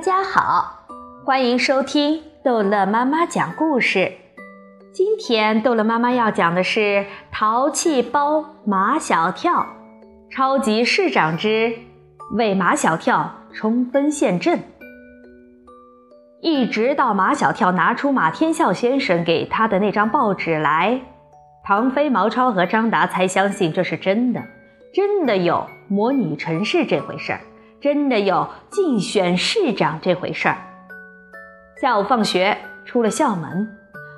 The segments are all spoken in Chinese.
大家好，欢迎收听逗乐妈妈讲故事。今天逗乐妈妈要讲的是《淘气包马小跳超级市长之为马小跳冲锋陷阵》。一直到马小跳拿出马天笑先生给他的那张报纸来，唐飞、毛超和张达才相信这是真的，真的有模拟城市这回事儿。真的有竞选市长这回事儿。下午放学出了校门，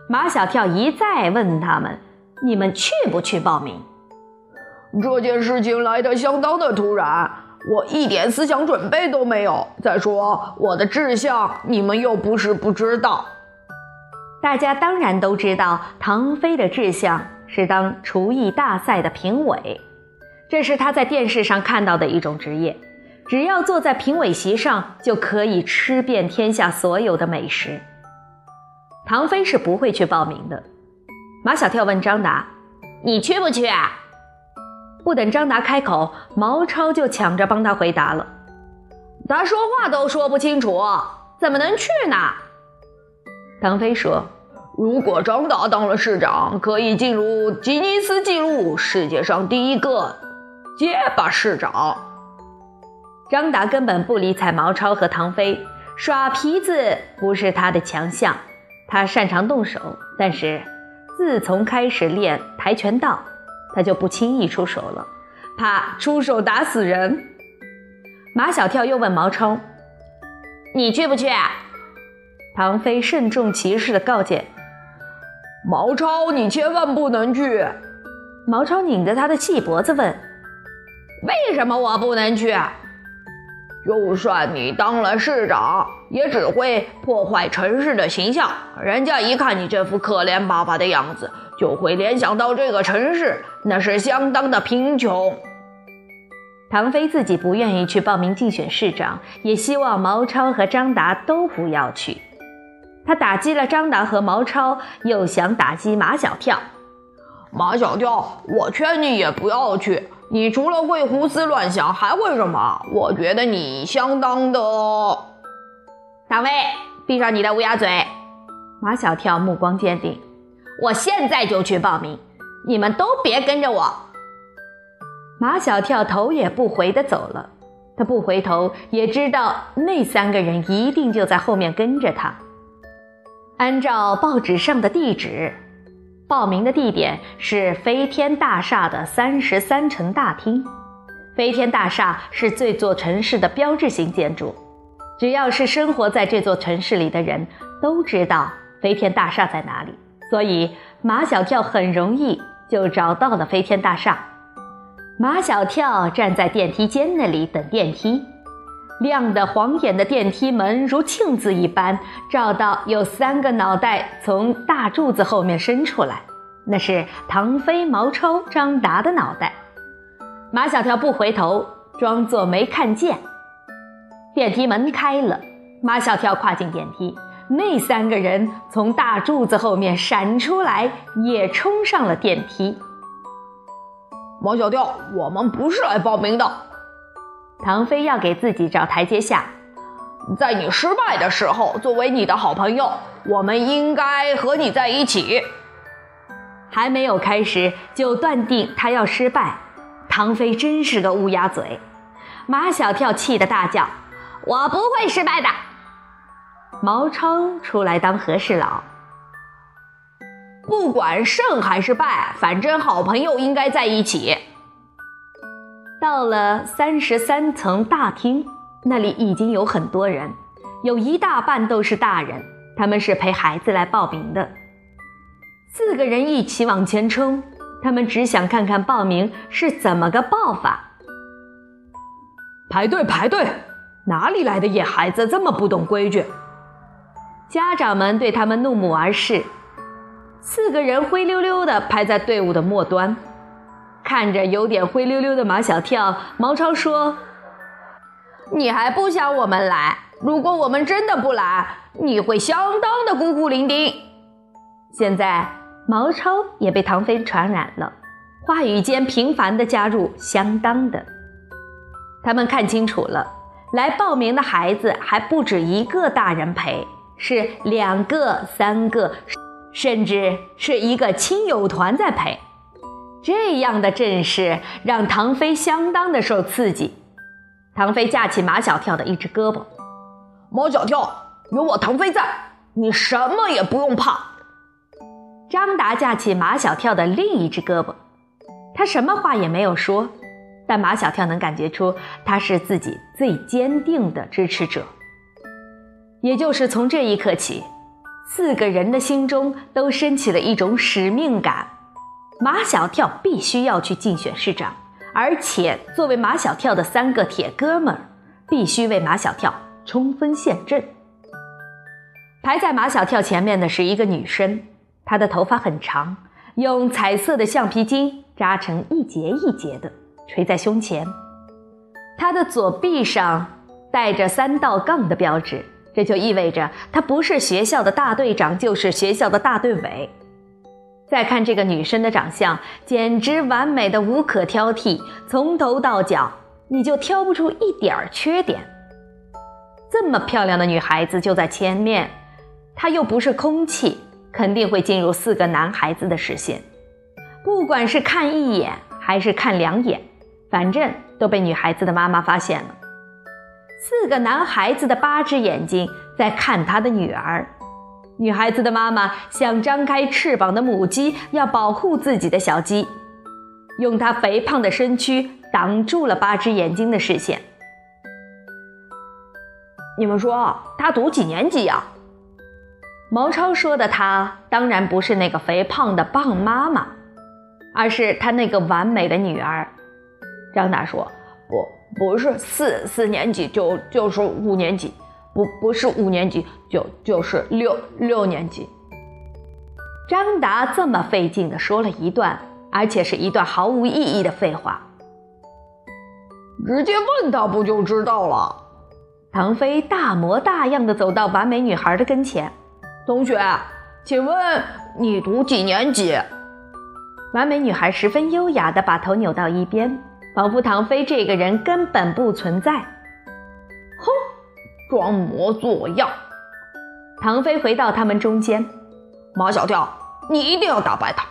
马小跳一再问他们：“你们去不去报名？”这件事情来得相当的突然，我一点思想准备都没有。再说我的志向，你们又不是不知道。大家当然都知道，唐飞的志向是当厨艺大赛的评委，这是他在电视上看到的一种职业。只要坐在评委席上，就可以吃遍天下所有的美食。唐飞是不会去报名的。马小跳问张达：“你去不去啊？”不等张达开口，毛超就抢着帮他回答了：“他说话都说不清楚，怎么能去呢？”唐飞说：“如果张达当了市长，可以进入吉尼斯纪录，世界上第一个结巴市长。”张达根本不理睬毛超和唐飞，耍皮子不是他的强项，他擅长动手，但是自从开始练跆拳道，他就不轻易出手了，怕出手打死人。马小跳又问毛超：“你去不去？”唐飞慎重其事地告诫：“毛超，你千万不能去。”毛超拧着他的细脖子问：“为什么我不能去？”就算你当了市长，也只会破坏城市的形象。人家一看你这副可怜巴巴的样子，就会联想到这个城市那是相当的贫穷。唐飞自己不愿意去报名竞选市长，也希望毛超和张达都不要去。他打击了张达和毛超，又想打击马小跳。马小跳，我劝你也不要去。你除了会胡思乱想，还会什么？我觉得你相当的……大卫，闭上你的乌鸦嘴！马小跳目光坚定，我现在就去报名，你们都别跟着我。马小跳头也不回的走了，他不回头也知道那三个人一定就在后面跟着他。按照报纸上的地址。报名的地点是飞天大厦的三十三层大厅。飞天大厦是这座城市的标志性建筑，只要是生活在这座城市里的人都知道飞天大厦在哪里，所以马小跳很容易就找到了飞天大厦。马小跳站在电梯间那里等电梯，亮得晃眼的电梯门如镜子一般，照到有三个脑袋从大柱子后面伸出来。那是唐飞、毛超、张达的脑袋。马小跳不回头，装作没看见。电梯门开了，马小跳跨进电梯，那三个人从大柱子后面闪出来，也冲上了电梯。马小跳，我们不是来报名的。唐飞要给自己找台阶下，在你失败的时候，作为你的好朋友，我们应该和你在一起。还没有开始就断定他要失败，唐飞真是个乌鸦嘴。马小跳气得大叫：“我不会失败的！”毛超出来当和事佬，不管胜还是败，反正好朋友应该在一起。到了三十三层大厅，那里已经有很多人，有一大半都是大人，他们是陪孩子来报名的。四个人一起往前冲，他们只想看看报名是怎么个报法。排队排队，哪里来的野孩子这么不懂规矩？家长们对他们怒目而视。四个人灰溜溜的排在队伍的末端，看着有点灰溜溜的马小跳，毛超说：“你还不想我们来？如果我们真的不来，你会相当的孤苦伶仃。”现在。毛超也被唐飞传染了，话语间频繁的加入“相当的”。他们看清楚了，来报名的孩子还不止一个大人陪，是两个、三个，甚至是一个亲友团在陪。这样的阵势让唐飞相当的受刺激。唐飞架起马小跳的一只胳膊，马小跳，有我唐飞在，你什么也不用怕。张达架起马小跳的另一只胳膊，他什么话也没有说。但马小跳能感觉出他是自己最坚定的支持者。也就是从这一刻起，四个人的心中都升起了一种使命感：马小跳必须要去竞选市长，而且作为马小跳的三个铁哥们儿，必须为马小跳冲锋陷阵。排在马小跳前面的是一个女生，她的头发很长，用彩色的橡皮筋扎成一节一节的。垂在胸前，他的左臂上带着三道杠的标志，这就意味着他不是学校的大队长，就是学校的大队委。再看这个女生的长相，简直完美的无可挑剔，从头到脚你就挑不出一点缺点。这么漂亮的女孩子就在前面，她又不是空气，肯定会进入四个男孩子的视线，不管是看一眼还是看两眼。反正都被女孩子的妈妈发现了，四个男孩子的八只眼睛在看他的女儿。女孩子的妈妈像张开翅膀的母鸡，要保护自己的小鸡，用她肥胖的身躯挡住了八只眼睛的视线。你们说她读几年级呀？毛超说的，她当然不是那个肥胖的棒妈妈，而是他那个完美的女儿。张达说：“不，不是四四年级，就就是五年级，不不是五年级，就就是六六年级。”张达这么费劲的说了一段，而且是一段毫无意义的废话。直接问他不就知道了？唐飞大模大样的走到完美女孩的跟前：“同学，请问你读几年级？”完美女孩十分优雅的把头扭到一边。仿佛唐飞这个人根本不存在。哼，装模作样。唐飞回到他们中间，马小跳，你一定要打败他。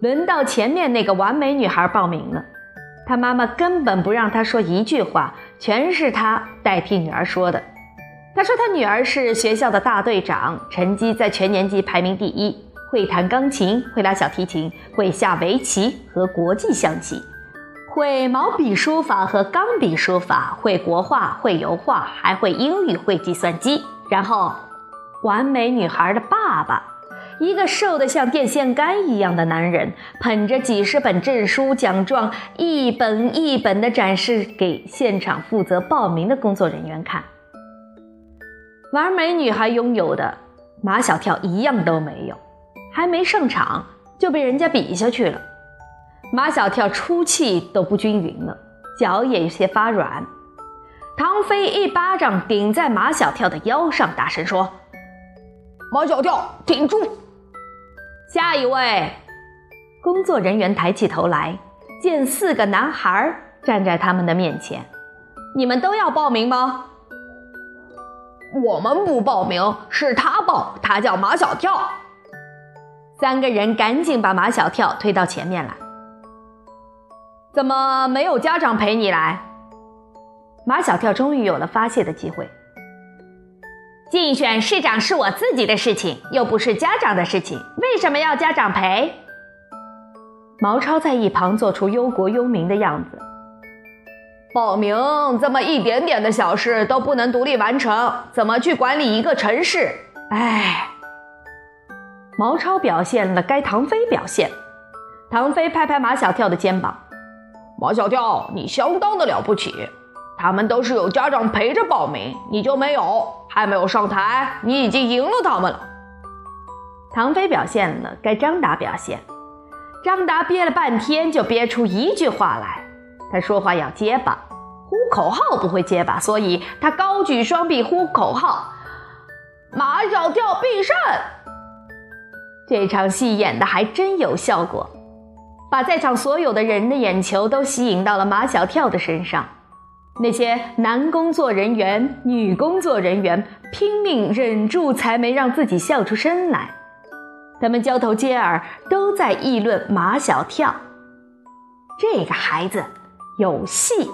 轮到前面那个完美女孩报名了，她妈妈根本不让她说一句话，全是她代替女儿说的。她说她女儿是学校的大队长，成绩在全年级排名第一，会弹钢琴，会拉小提琴，会下围棋和国际象棋。会毛笔书法和钢笔书法，会国画，会油画，还会英语，会计算机。然后，完美女孩的爸爸，一个瘦得像电线杆一样的男人，捧着几十本证书奖状，一本一本地展示给现场负责报名的工作人员看。完美女孩拥有的，马小跳一样都没有，还没上场就被人家比下去了。马小跳出气都不均匀了，脚也有些发软。唐飞一巴掌顶在马小跳的腰上，大声说：“马小跳，挺住！”下一位，工作人员抬起头来，见四个男孩站在他们的面前。你们都要报名吗？我们不报名，是他报，他叫马小跳。三个人赶紧把马小跳推到前面来。怎么没有家长陪你来？马小跳终于有了发泄的机会。竞选市长是我自己的事情，又不是家长的事情，为什么要家长陪？毛超在一旁做出忧国忧民的样子。报名这么一点点的小事都不能独立完成，怎么去管理一个城市？哎，毛超表现了该唐飞表现。唐飞拍拍马小跳的肩膀。马小跳，你相当的了不起。他们都是有家长陪着报名，你就没有，还没有上台，你已经赢了他们了。唐飞表现了，该张达表现。张达憋了半天，就憋出一句话来。他说话要结巴，呼口号不会结巴，所以他高举双臂呼口号：“马小跳必胜！”这场戏演的还真有效果。把在场所有的人的眼球都吸引到了马小跳的身上，那些男工作人员、女工作人员拼命忍住，才没让自己笑出声来。他们交头接耳，都在议论马小跳。这个孩子有戏。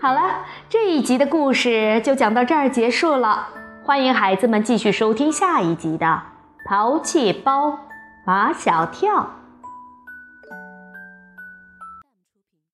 好了，这一集的故事就讲到这儿结束了。欢迎孩子们继续收听下一集的《淘气包马小跳》。